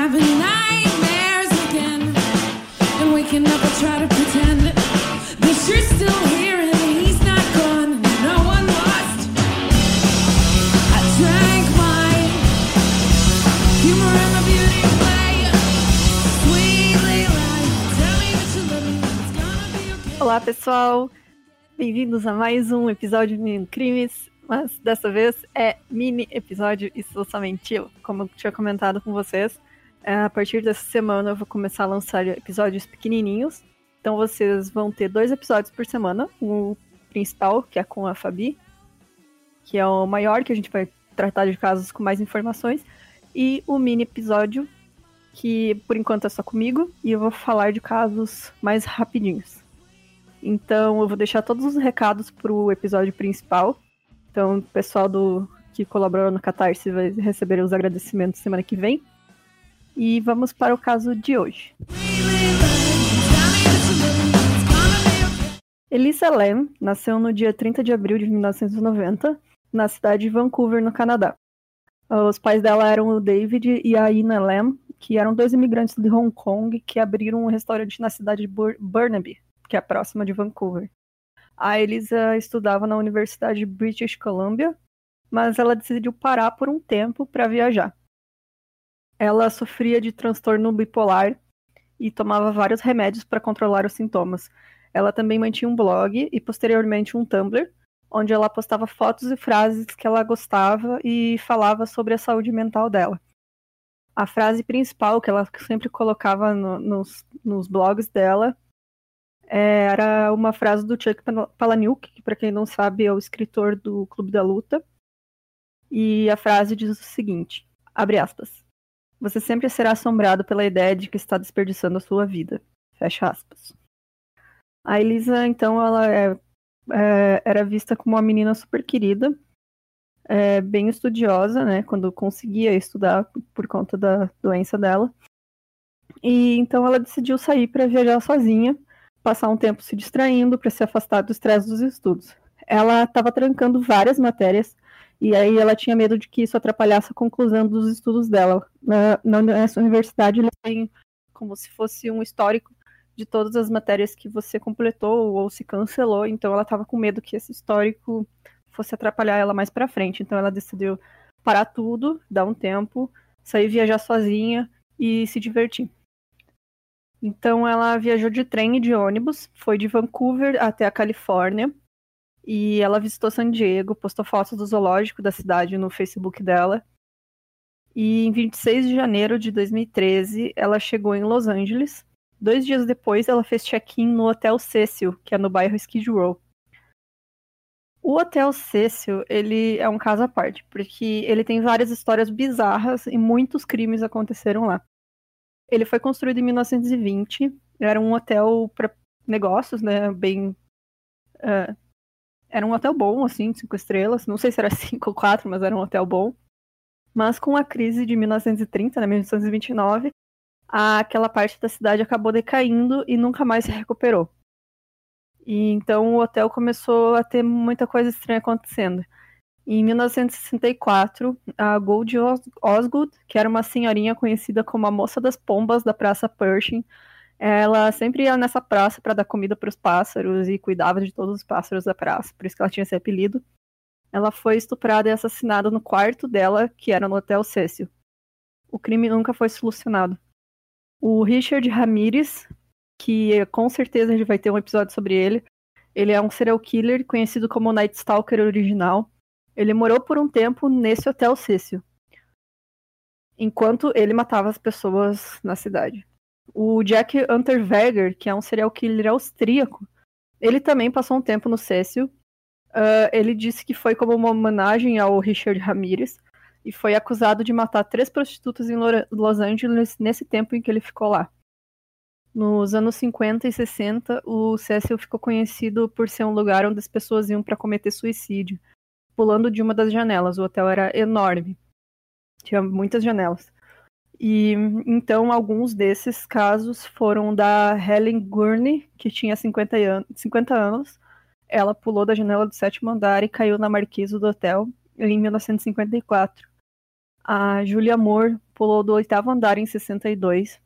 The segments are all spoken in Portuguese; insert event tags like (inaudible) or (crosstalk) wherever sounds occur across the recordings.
having nightmares again. And waking up, I try to pretend that you're still here and he's not gone. one lost. I drank my humor and beauty. Sweetly. Tell me you love. It's gonna be. Olá, pessoal! Bem-vindos a mais um episódio de Menino Crimes, mas dessa vez é mini episódio e sou somente eu. Como eu tinha comentado com vocês, a partir dessa semana eu vou começar a lançar episódios pequenininhos. Então vocês vão ter dois episódios por semana. O principal, que é com a Fabi, que é o maior, que a gente vai tratar de casos com mais informações. E o mini episódio, que por enquanto é só comigo, e eu vou falar de casos mais rapidinhos. Então eu vou deixar todos os recados pro episódio principal. Então o pessoal do que colaborou no Catarse vai receber os agradecimentos semana que vem. E vamos para o caso de hoje. Elisa Lam nasceu no dia 30 de abril de 1990, na cidade de Vancouver, no Canadá. Os pais dela eram o David e a Ina Lam, que eram dois imigrantes de Hong Kong que abriram um restaurante na cidade de Bur Burnaby, que é próxima de Vancouver. A Elisa estudava na Universidade de British Columbia, mas ela decidiu parar por um tempo para viajar. Ela sofria de transtorno bipolar e tomava vários remédios para controlar os sintomas. Ela também mantinha um blog e posteriormente um Tumblr, onde ela postava fotos e frases que ela gostava e falava sobre a saúde mental dela. A frase principal que ela sempre colocava no- nos, nos blogs dela é, era uma frase do Chuck Pal- Palahniuk, que para quem não sabe é o escritor do Clube da Luta. E a frase diz o seguinte, abre aspas, você sempre será assombrado pela ideia de que está desperdiçando a sua vida, fecha aspas. A Elisa, então, ela é- é, era vista como uma menina super querida, é, bem estudiosa, né, quando conseguia estudar por conta da doença dela. E então ela decidiu sair para viajar sozinha, passar um tempo se distraindo para se afastar do estresse dos estudos. Ela estava trancando várias matérias e aí ela tinha medo de que isso atrapalhasse a conclusão dos estudos dela. Na, nessa universidade eles têm como se fosse um histórico de todas as matérias que você completou ou se cancelou, então ela estava com medo que esse histórico fosse atrapalhar ela mais para frente. Então ela decidiu parar tudo, dar um tempo, sair viajar sozinha e se divertir. Então ela viajou de trem e de ônibus, foi de Vancouver até a Califórnia e ela visitou San Diego, postou fotos do zoológico da cidade no Facebook dela. E em 26 de janeiro de 2013, ela chegou em Los Angeles. Dois dias depois, ela fez check-in no Hotel Cecil, que é no bairro Skid Row. O Hotel Cecil, ele é um caso à parte, porque ele tem várias histórias bizarras e muitos crimes aconteceram lá. Ele foi construído em 1920, era um hotel para negócios, né, bem... eh, era um hotel bom, assim, cinco estrelas, não sei se era (laughs) cinco ou quatro, mas era um hotel bom. Mas com a crise de 1930, né, 1929, aquela parte da cidade acabou decaindo e nunca mais se recuperou. E então o hotel começou a ter muita coisa estranha acontecendo. Em 1964, a Goldie Os- Osgood, que era uma senhorinha conhecida como a moça das pombas da Praça Pershing, ela sempre ia nessa praça para dar comida para os pássaros e cuidava de todos os pássaros da praça, por isso que ela tinha esse apelido. Ela foi estuprada e assassinada no quarto dela, que era no Hotel Cecil. O crime nunca foi solucionado. O Richard Ramirez, que com certeza a gente vai ter um episódio sobre ele, ele é um serial killer conhecido como Night Stalker original. Ele morou por um tempo nesse Hotel Cecil, enquanto ele matava as pessoas na cidade. O Jack Unterweger, que é um serial killer austríaco, ele também passou um tempo no Cecil. Ah, ele disse que foi como uma homenagem ao Richard Ramirez e foi acusado de matar três prostitutas em Los Angeles nesse tempo em que ele ficou lá. Nos anos 50 e 60, o Cecil ficou conhecido por ser um lugar onde as pessoas iam para cometer suicídio, pulando de uma das janelas. O hotel era enorme, tinha muitas janelas. E então alguns desses casos foram da Helen Gurney, que tinha 50, an 50 anos. Ela pulou da janela do sétimo andar e caiu na marquise do hotel em 1954. A Julia Moore pulou do oitavo andar em 62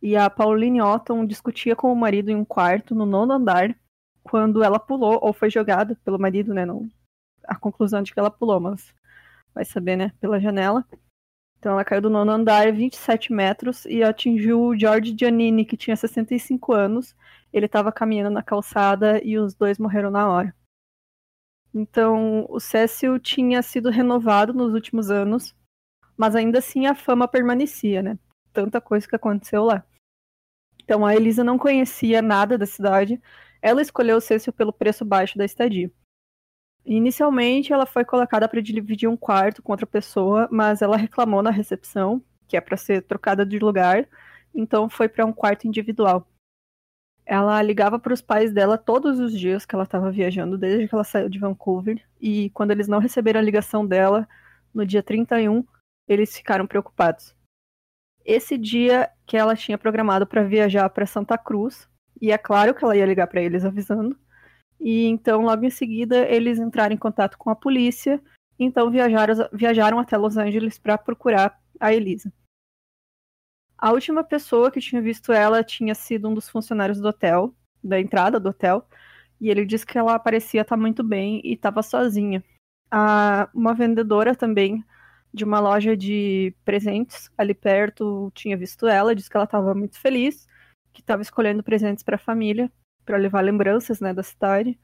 e a Pauline Otton discutia com o marido em um quarto no nono andar quando ela pulou ou foi jogada pelo marido, né? Não, a conclusão de que ela pulou, mas vai saber, né? Pela janela. Então ela caiu do nono andar 27 metros e atingiu o George Giannini, que tinha 65 anos. Ele estava caminhando na calçada e os dois morreram na hora. Então o Cecil tinha sido renovado nos últimos anos, mas ainda assim a fama permanecia, né? Tanta coisa que aconteceu lá. Então a Elisa não conhecia nada da cidade. Ela escolheu o Cecil pelo preço baixo da estadia. Inicialmente, ela foi colocada para dividir um quarto com outra pessoa, mas ela reclamou na recepção, que é para ser trocada de lugar, então foi para um quarto individual. Ela ligava para os pais dela todos os dias que ela estava viajando, desde que ela saiu de Vancouver, e quando eles não receberam a ligação dela, no dia 31, eles ficaram preocupados. Esse dia que ela tinha programado para viajar para Santa Cruz, e é claro que ela ia ligar para eles avisando, e então, logo em seguida, eles entraram em contato com a polícia. Então, viajaram, viajaram até Los Angeles para procurar a Elisa. A última pessoa que tinha visto ela tinha sido um dos funcionários do hotel, da entrada do hotel, e ele disse que ela parecia estar muito bem e estava sozinha. A, uma vendedora também de uma loja de presentes ali perto tinha visto ela, disse que ela estava muito feliz, que estava escolhendo presentes para a família para levar lembranças né, da cidade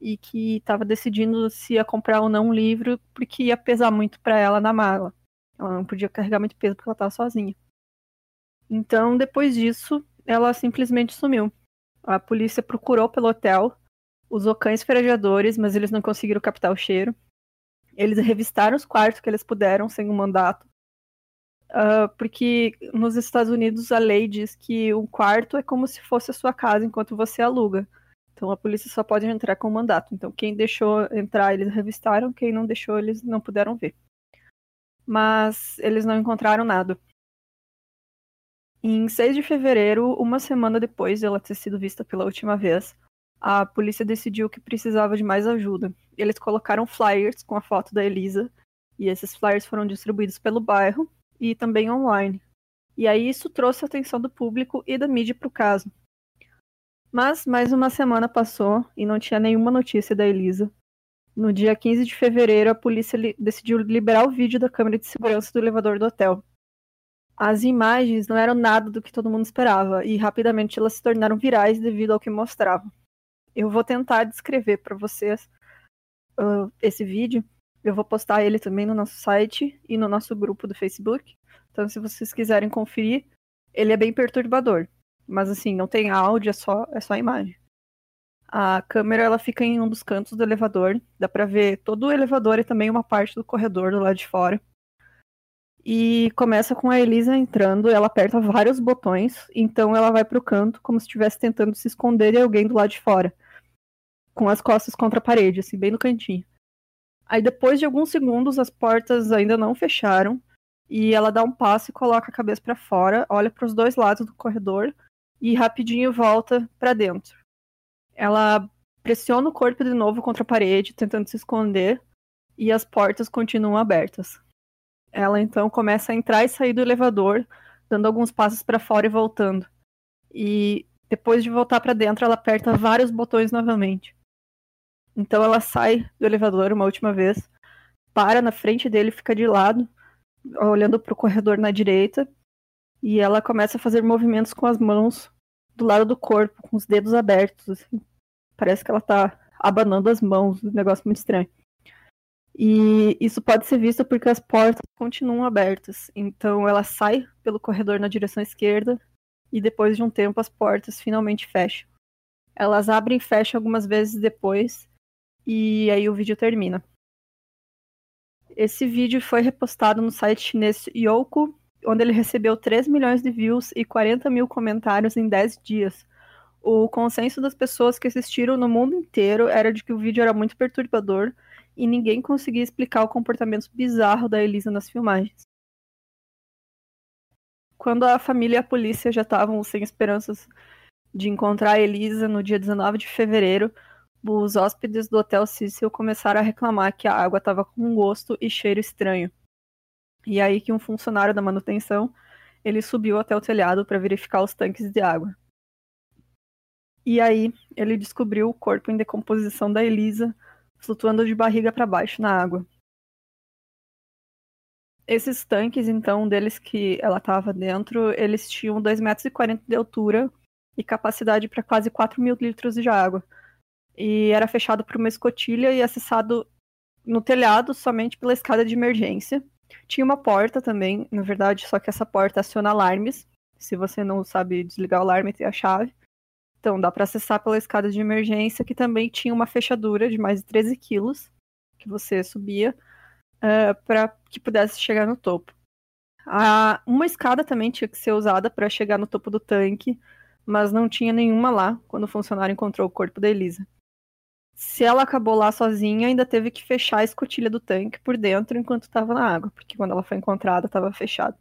e que estava decidindo se ia comprar ou não um livro porque ia pesar muito para ela na mala. Ela não podia carregar muito peso porque ela estava sozinha. Então, depois disso, ela simplesmente sumiu. A polícia procurou pelo hotel, usou cães farejadores, mas eles não conseguiram captar o cheiro. Eles revistaram os quartos que eles puderam sem um mandato, Uh, porque nos Estados Unidos a lei diz que um quarto é como se fosse a sua casa enquanto você aluga. Então a polícia só pode entrar com mandato. Então quem deixou entrar, eles revistaram, quem não deixou, eles não puderam ver. Mas eles não encontraram nada. Em 6 de fevereiro, uma semana depois de ela ter sido vista pela última vez, a polícia decidiu que precisava de mais ajuda. Eles colocaram flyers com a foto da Elisa, e esses flyers foram distribuídos pelo bairro, e também online. E aí isso trouxe a atenção do público e da mídia para o caso. Mas mais uma semana passou e não tinha nenhuma notícia da Elisa. No dia 15 de fevereiro, a polícia li decidiu liberar o vídeo da câmera de segurança do elevador do hotel. As imagens não eram nada do que todo mundo esperava e rapidamente elas se tornaram virais devido ao que mostravam. Eu vou tentar descrever para vocês uh, esse vídeo eu vou postar ele também no nosso site e no nosso grupo do Facebook. Então, se vocês quiserem conferir, ele é bem perturbador. Mas assim, não tem áudio, é só, é só imagem. A câmera ela fica em um dos cantos do elevador. Dá pra ver todo o elevador e também uma parte do corredor do lado de fora. E começa com a Elisa entrando, ela aperta vários botões, então ela vai pro canto como se estivesse tentando se esconder de alguém do lado de fora. Com as costas contra a parede, assim, bem no cantinho. Aí depois de alguns segundos as portas ainda não fecharam e ela dá um passo e coloca a cabeça para fora, olha para os dois lados do corredor e rapidinho volta para dentro. Ela pressiona o corpo de novo contra a parede, tentando se esconder, e as portas continuam abertas. Ela então começa a entrar e sair do elevador, dando alguns passos para fora e voltando. E depois de voltar para dentro, ela aperta vários botões novamente. Então ela sai do elevador uma última vez, para na frente dele, fica de lado, olhando para o corredor na direita, e ela começa a fazer movimentos com as mãos do lado do corpo, com os dedos abertos. Assim. Parece que ela está abanando as mãos, um negócio muito estranho. E isso pode ser visto porque as portas continuam abertas. Então ela sai pelo corredor na direção esquerda e depois de um tempo as portas finalmente fecham. Elas abrem e fecham algumas vezes depois e aí o vídeo termina. Esse vídeo foi repostado no site chinês Youku, onde ele recebeu 3 milhões de views e 40 mil comentários em 10 dias. O consenso das pessoas que assistiram no mundo inteiro era de que o vídeo era muito perturbador e ninguém conseguia explicar o comportamento bizarro da Elisa nas filmagens. Quando a família e a polícia já estavam sem esperanças de encontrar a Elisa no dia 19 de fevereiro, os hóspedes do Hotel Cecil começaram a reclamar que a água estava com um gosto e cheiro estranho. E aí que um funcionário da manutenção, ele subiu até o telhado para verificar os tanques de água. E aí ele descobriu o corpo em decomposição da Elisa, flutuando de barriga para baixo na água. Esses tanques, então, deles que ela estava dentro, eles tinham 2,40 metros de altura e capacidade para quase 4 mil litros de água. E era fechado por uma escotilha e acessado no telhado somente pela escada de emergência. Tinha uma porta também, na verdade, só que essa porta aciona alarmes. Se você não sabe desligar o alarme, tem a chave. Então, dá para acessar pela escada de emergência, que também tinha uma fechadura de mais de 13 quilos, que você subia uh, eh, para que pudesse chegar no topo. Uma escada também tinha que ser usada para chegar no topo do tanque, mas não tinha nenhuma lá quando o funcionário encontrou o corpo da Elisa. Se ela acabou lá sozinha, ainda teve que fechar a escotilha do tanque por dentro enquanto estava na água, porque quando ela foi encontrada estava fechado.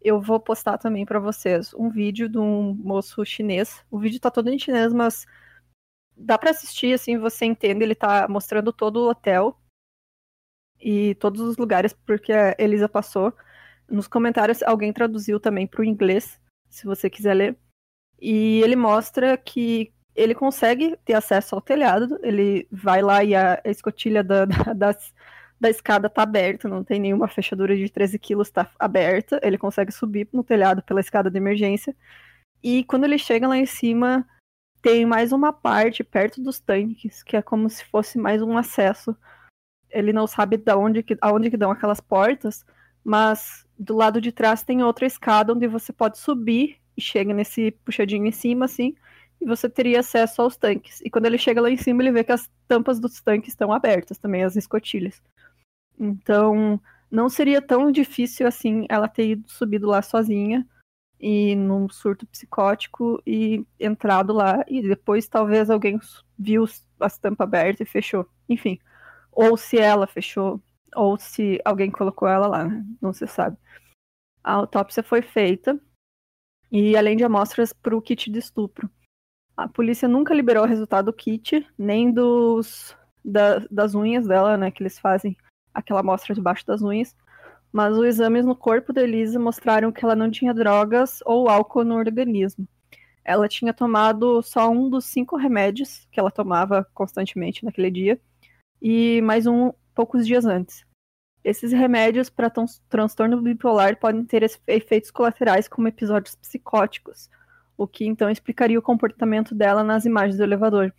Eu vou postar também para vocês um vídeo de um moço chinês. O vídeo tá todo em chinês, mas dá para assistir assim, você entende, ele tá mostrando todo o hotel e todos os lugares porque a Elisa passou. Nos comentários alguém traduziu também para o inglês, se você quiser ler. E ele mostra que ele consegue ter acesso ao telhado, ele vai lá e a escotilha da, da, das, da escada está aberta, não tem nenhuma fechadura de 13 quilos, está aberta, ele consegue subir no telhado pela escada de emergência. E quando ele chega lá em cima, tem mais uma parte perto dos tanques, que é como se fosse mais um acesso ele não sabe de onde que, aonde que dão aquelas portas, mas do lado de trás tem outra escada onde você pode subir e chega nesse puxadinho em cima, assim, e você teria acesso aos tanques. E quando ele chega lá em cima, ele vê que as tampas dos tanques estão abertas também, as escotilhas. Então, não seria tão difícil assim ela ter ido subido lá sozinha e num surto psicótico e entrado lá e depois talvez alguém viu as tampas abertas e fechou. Enfim, ou se ela fechou, ou se alguém colocou ela lá, né? não se sabe. A autópsia foi feita e além de amostras para o kit de estupro. A polícia nunca liberou o resultado do kit, nem dos da, das unhas dela, né, que eles fazem aquela amostra debaixo das unhas, mas os exames no corpo da Elisa mostraram que ela não tinha drogas ou álcool no organismo. Ela tinha tomado só um dos cinco remédios que ela tomava constantemente naquele dia, e mais um poucos dias antes. Esses remédios para transtorno bipolar podem ter efeitos colaterais como episódios psicóticos, o que então explicaria o comportamento dela nas imagens do elevador.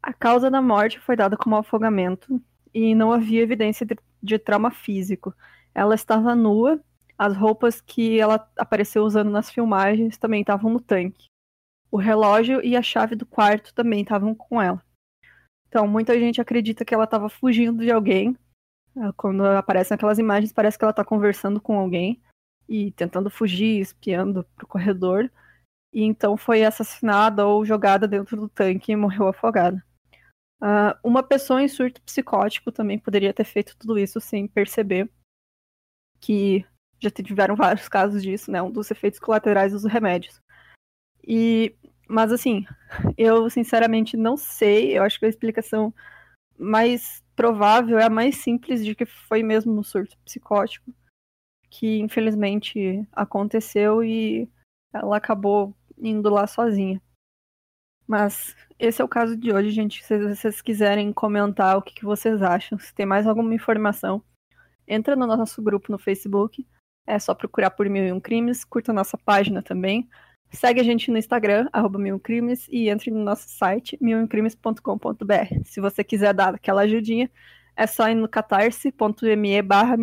A causa da morte foi dada como afogamento e não havia evidência de, de trauma físico. Ela estava nua, as roupas que ela apareceu usando nas filmagens também estavam no tanque. O relógio e a chave do quarto também estavam com ela. Então, muita gente acredita que ela estava fugindo de alguém. Ah, quando aparecem aquelas imagens, parece que ela está conversando com alguém e tentando fugir, espiando para o corredor. E então foi assassinada ou jogada dentro do tanque e morreu afogada. Uh, uma pessoa em surto psicótico também poderia ter feito tudo isso sem perceber que já tiveram vários (laughs) casos disso, né? Um dos efeitos colaterais dos remédios. E mas assim, eu sinceramente não sei. Eu acho que a explicação mais provável é a mais simples de que foi mesmo um surto psicótico que infelizmente aconteceu e ela acabou indo lá sozinha. Mas esse é o caso de hoje, gente. Se vocês quiserem comentar o que, que vocês acham, se tem mais alguma informação, entra no nosso grupo no Facebook. É só procurar por Mil e Um Crimes, curta nossa página também. Segue a gente no Instagram, arroba milcrimes, e entre no nosso site, milcrimes.com.br. Se você quiser dar aquela ajudinha, é só ir no catarse.me barra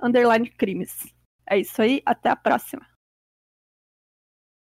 underline crimes. É isso aí, até a próxima.